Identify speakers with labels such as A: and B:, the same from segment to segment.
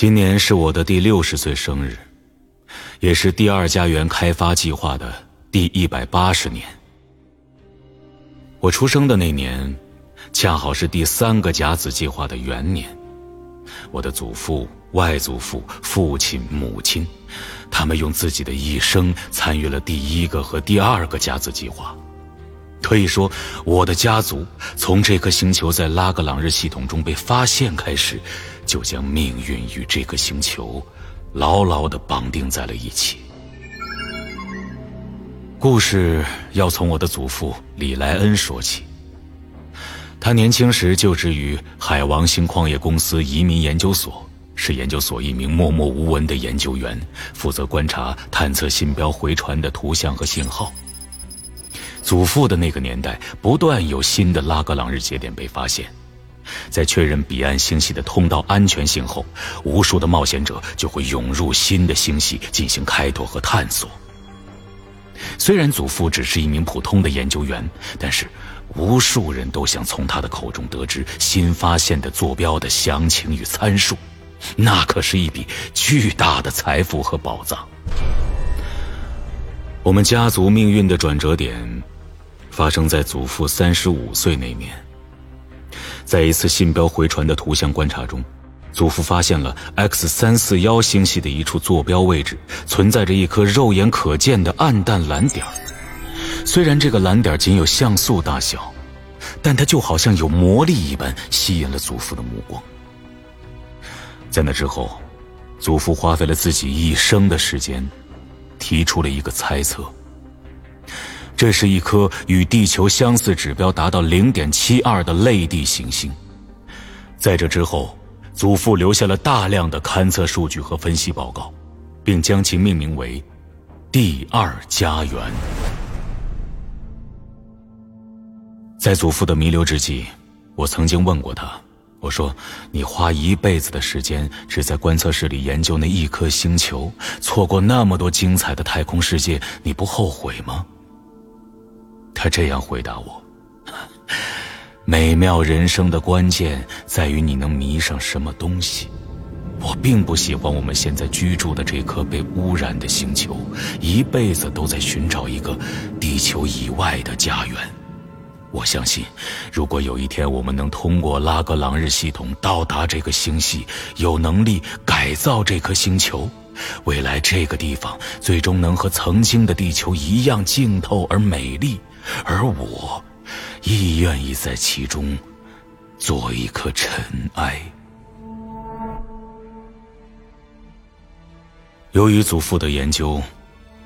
A: 今年是我的第六十岁生日，也是第二家园开发计划的第一百八十年。我出生的那年，恰好是第三个甲子计划的元年。我的祖父、外祖父、父亲、母亲，他们用自己的一生参与了第一个和第二个甲子计划。可以说，我的家族从这颗星球在拉格朗日系统中被发现开始，就将命运与这个星球牢牢地绑定在了一起。故事要从我的祖父李莱恩说起。他年轻时就职于海王星矿业公司移民研究所，是研究所一名默默无闻的研究员，负责观察、探测信标回传的图像和信号。祖父的那个年代，不断有新的拉格朗日节点被发现，在确认彼岸星系的通道安全性后，无数的冒险者就会涌入新的星系进行开拓和探索。虽然祖父只是一名普通的研究员，但是无数人都想从他的口中得知新发现的坐标的详情与参数，那可是一笔巨大的财富和宝藏。我们家族命运的转折点。发生在祖父三十五岁那年，在一次信标回传的图像观察中，祖父发现了 X 三四幺星系的一处坐标位置存在着一颗肉眼可见的暗淡蓝点。虽然这个蓝点仅有像素大小，但它就好像有魔力一般吸引了祖父的目光。在那之后，祖父花费了自己一生的时间，提出了一个猜测。这是一颗与地球相似指标达到零点七二的类地行星。在这之后，祖父留下了大量的勘测数据和分析报告，并将其命名为“第二家园”。在祖父的弥留之际，我曾经问过他：“我说，你花一辈子的时间只在观测室里研究那一颗星球，错过那么多精彩的太空世界，你不后悔吗？”他这样回答我：“美妙人生的关键在于你能迷上什么东西。我并不喜欢我们现在居住的这颗被污染的星球，一辈子都在寻找一个地球以外的家园。我相信，如果有一天我们能通过拉格朗日系统到达这个星系，有能力改造这颗星球。”未来这个地方最终能和曾经的地球一样净透而美丽，而我，亦愿意在其中做一颗尘埃。由于祖父的研究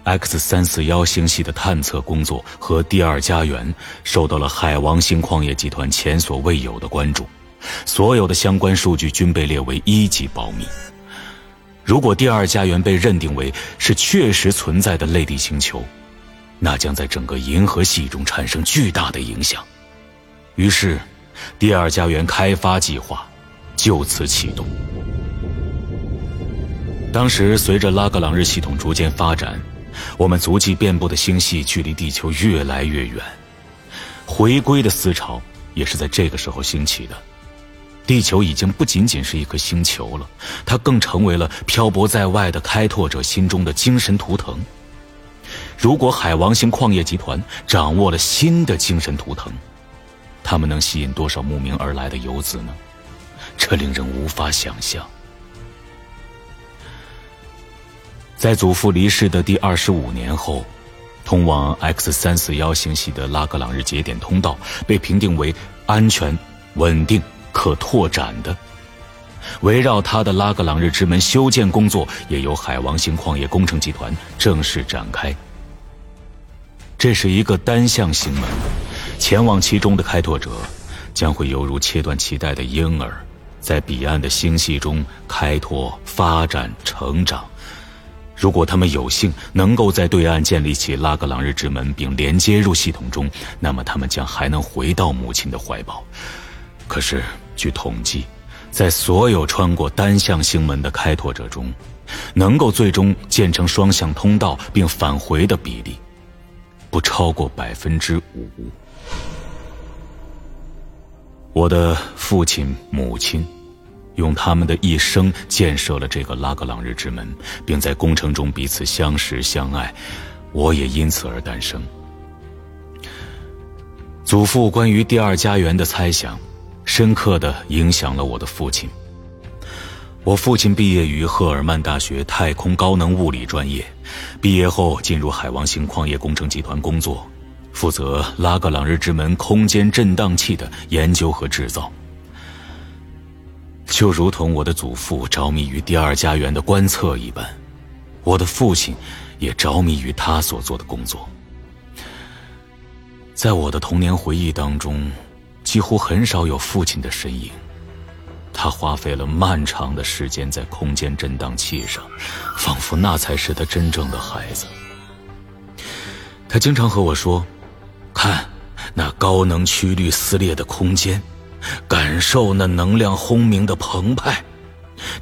A: ，X 三四幺星系的探测工作和第二家园受到了海王星矿业集团前所未有的关注，所有的相关数据均被列为一级保密。如果第二家园被认定为是确实存在的类地星球，那将在整个银河系中产生巨大的影响。于是，第二家园开发计划就此启动。当时，随着拉格朗日系统逐渐发展，我们足迹遍布的星系距离地球越来越远，回归的思潮也是在这个时候兴起的。地球已经不仅仅是一颗星球了，它更成为了漂泊在外的开拓者心中的精神图腾。如果海王星矿业集团掌握了新的精神图腾，他们能吸引多少慕名而来的游子呢？这令人无法想象。在祖父离世的第二十五年后，通往 X 三四幺星系的拉格朗日节点通道被评定为安全、稳定。可拓展的，围绕它的拉格朗日之门修建工作也由海王星矿业工程集团正式展开。这是一个单向星门，前往其中的开拓者，将会犹如切断脐带的婴儿，在彼岸的星系中开拓、发展、成长。如果他们有幸能够在对岸建立起拉格朗日之门并连接入系统中，那么他们将还能回到母亲的怀抱。可是，据统计，在所有穿过单向星门的开拓者中，能够最终建成双向通道并返回的比例，不超过百分之五。我的父亲、母亲。用他们的一生建设了这个拉格朗日之门，并在工程中彼此相识相爱，我也因此而诞生。祖父关于第二家园的猜想，深刻的影响了我的父亲。我父亲毕业于赫尔曼大学太空高能物理专业，毕业后进入海王星矿业工程集团工作，负责拉格朗日之门空间震荡器的研究和制造。就如同我的祖父着迷于第二家园的观测一般，我的父亲也着迷于他所做的工作。在我的童年回忆当中，几乎很少有父亲的身影。他花费了漫长的时间在空间震荡器上，仿佛那才是他真正的孩子。他经常和我说：“看，那高能曲率撕裂的空间。”感受那能量轰鸣的澎湃，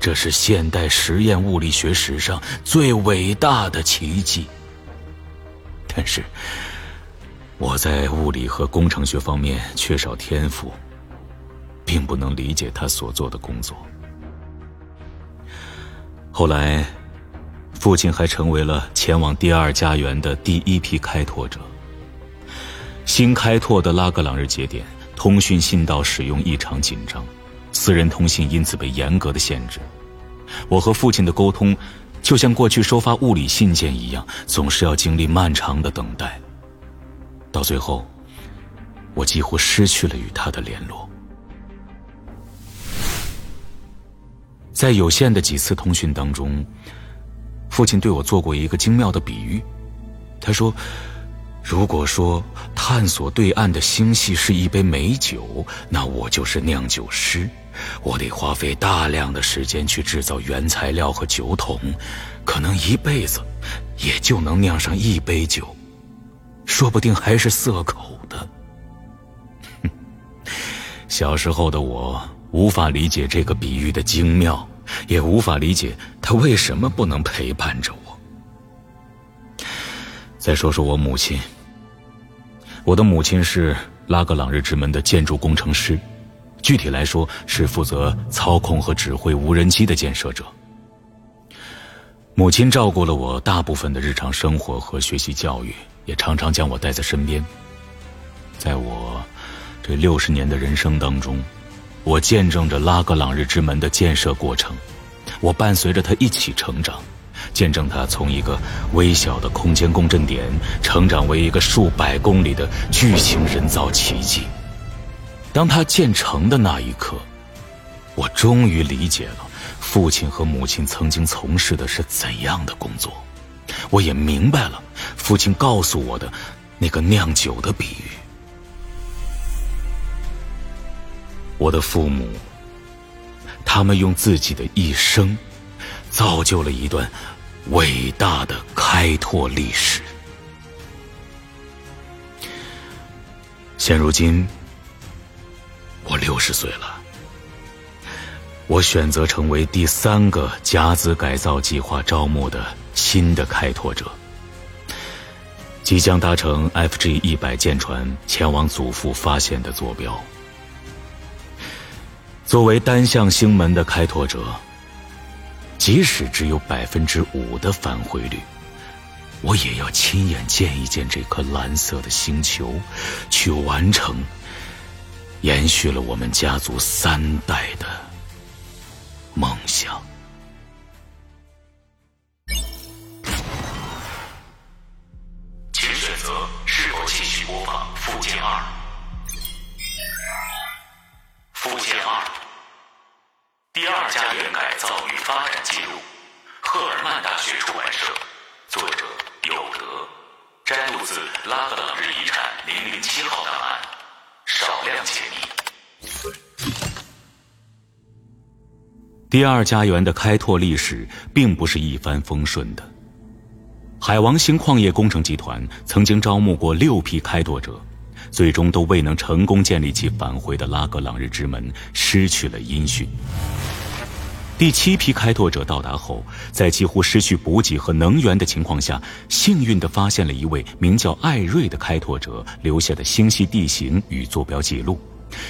A: 这是现代实验物理学史上最伟大的奇迹。但是，我在物理和工程学方面缺少天赋，并不能理解他所做的工作。后来，父亲还成为了前往第二家园的第一批开拓者。新开拓的拉格朗日节点。通讯信道使用异常紧张，私人通信因此被严格的限制。我和父亲的沟通，就像过去收发物理信件一样，总是要经历漫长的等待。到最后，我几乎失去了与他的联络。在有限的几次通讯当中，父亲对我做过一个精妙的比喻，他说。如果说探索对岸的星系是一杯美酒，那我就是酿酒师。我得花费大量的时间去制造原材料和酒桶，可能一辈子也就能酿上一杯酒，说不定还是涩口的。小时候的我无法理解这个比喻的精妙，也无法理解他为什么不能陪伴着我。再说说我母亲。我的母亲是拉格朗日之门的建筑工程师，具体来说是负责操控和指挥无人机的建设者。母亲照顾了我大部分的日常生活和学习教育，也常常将我带在身边。在我这六十年的人生当中，我见证着拉格朗日之门的建设过程，我伴随着他一起成长。见证它从一个微小的空间共振点成长为一个数百公里的巨型人造奇迹。当它建成的那一刻，我终于理解了父亲和母亲曾经从事的是怎样的工作，我也明白了父亲告诉我的那个酿酒的比喻。我的父母，他们用自己的一生，造就了一段。伟大的开拓历史。现如今，我六十岁了。我选择成为第三个甲子改造计划招募的新的开拓者，即将搭乘 FG 一百舰船前往祖父发现的坐标。作为单向星门的开拓者。即使只有百分之五的返回率，我也要亲眼见一见这颗蓝色的星球，去完成延续了我们家族三代的梦想。
B: 发展记录赫尔曼大学出版社作者有德詹姆斯拉格朗日遗产零零七号档案少量解密。
A: 第二家园的开拓历史并不是一帆风顺的海王星矿业工程集团曾经招募过六批开拓者最终都未能成功建立起返回的拉格朗日之门失去了音讯。第七批开拓者到达后，在几乎失去补给和能源的情况下，幸运地发现了一位名叫艾瑞的开拓者留下的星系地形与坐标记录，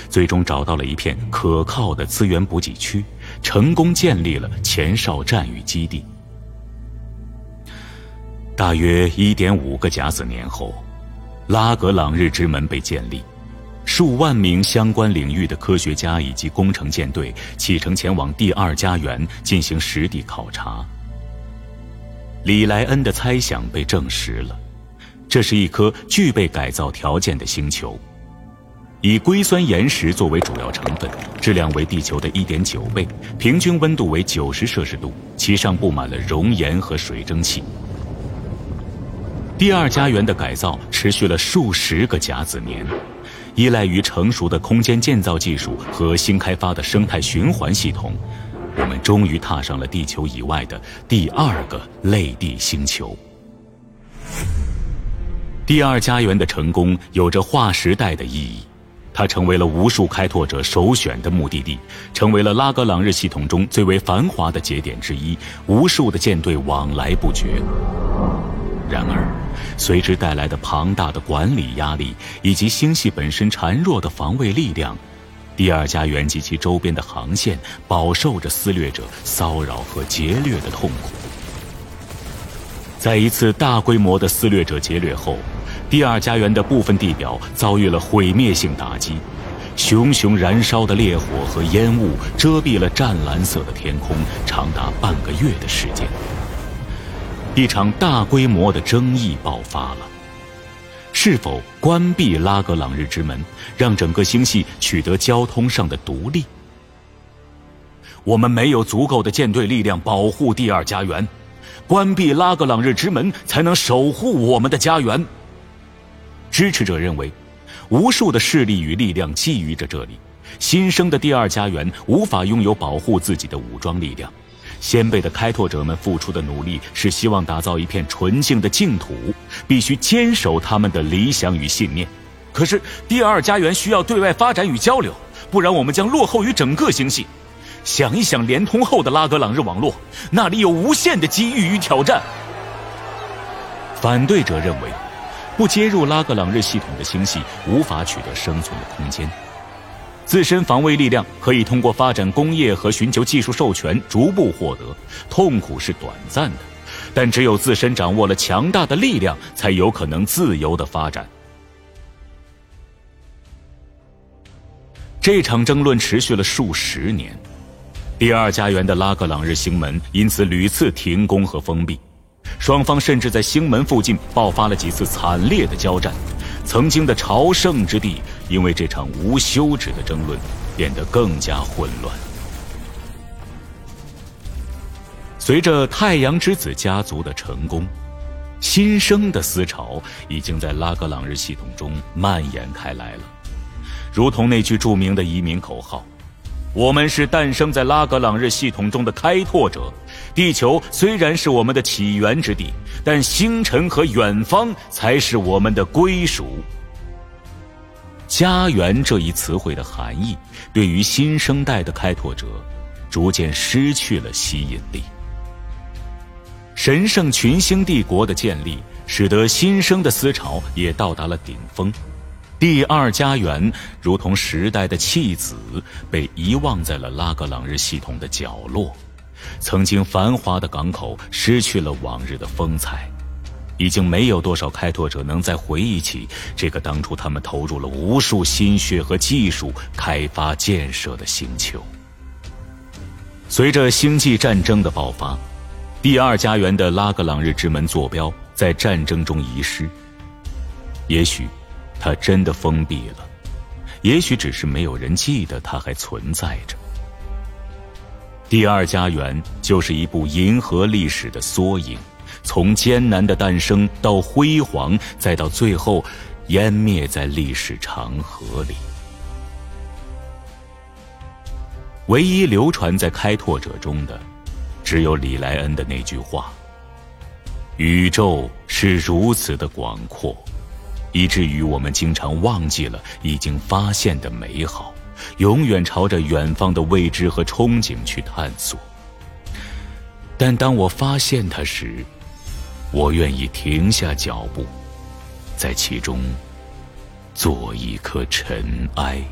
A: 最终找到了一片可靠的资源补给区。成功建立了前哨站与基地。大约一点五个甲子年后，拉格朗日之门被建立，数万名相关领域的科学家以及工程舰队启程前往第二家园进行实地考察。李莱恩的猜想被证实了，这是一颗具备改造条件的星球。以硅酸岩石作为主要成分，质量为地球的一点九倍，平均温度为九十摄氏度，其上布满了熔岩和水蒸气。第二家园的改造持续了数十个甲子年，依赖于成熟的空间建造技术和新开发的生态循环系统，我们终于踏上了地球以外的第二个类地星球。第二家园的成功有着划时代的意义。它成为了无数开拓者首选的目的地，成为了拉格朗日系统中最为繁华的节点之一，无数的舰队往来不绝。然而，随之带来的庞大的管理压力以及星系本身孱弱的防卫力量，第二家园及其周边的航线饱受着撕掠者骚扰和劫掠的痛苦。在一次大规模的撕掠者劫掠后。第二家园的部分地表遭遇了毁灭性打击，熊熊燃烧的烈火和烟雾遮蔽了湛蓝色的天空，长达半个月的时间。一场大规模的争议爆发了：是否关闭拉格朗日之门，让整个星系取得交通上的独立？我们没有足够的舰队力量保护第二家园，关闭拉格朗日之门才能守护我们的家园。支持者认为，无数的势力与力量觊觎着这里。新生的第二家园无法拥有保护自己的武装力量。先辈的开拓者们付出的努力是希望打造一片纯净的净土，必须坚守他们的理想与信念。可是，第二家园需要对外发展与交流，不然我们将落后于整个星系。想一想，连通后的拉格朗日网络，那里有无限的机遇与挑战。反对者认为。不接入拉格朗日系统的星系无法取得生存的空间，自身防卫力量可以通过发展工业和寻求技术授权逐步获得，痛苦是短暂的，但只有自身掌握了强大的力量，才有可能自由的发展。这场争论持续了数十年，第二家园的拉格朗日星门因此屡次停工和封闭。双方甚至在星门附近爆发了几次惨烈的交战，曾经的朝圣之地因为这场无休止的争论变得更加混乱。随着太阳之子家族的成功，新生的思潮已经在拉格朗日系统中蔓延开来了，如同那句著名的移民口号。我们是诞生在拉格朗日系统中的开拓者，地球虽然是我们的起源之地，但星辰和远方才是我们的归属。家园这一词汇的含义，对于新生代的开拓者，逐渐失去了吸引力。神圣群星帝国的建立，使得新生的思潮也到达了顶峰。第二家园如同时代的弃子，被遗忘在了拉格朗日系统的角落。曾经繁华的港口失去了往日的风采，已经没有多少开拓者能再回忆起这个当初他们投入了无数心血和技术开发建设的星球。随着星际战争的爆发，第二家园的拉格朗日之门坐标在战争中遗失。也许。它真的封闭了，也许只是没有人记得它还存在着。第二家园就是一部银河历史的缩影，从艰难的诞生到辉煌，再到最后湮灭在历史长河里。唯一流传在开拓者中的，只有李莱恩的那句话：“宇宙是如此的广阔，以至于我们经常忘记了已经发现的美好，永远朝着远方的未知和憧憬去探索。”但当我发现它时，我愿意停下脚步，在其中做一颗尘埃。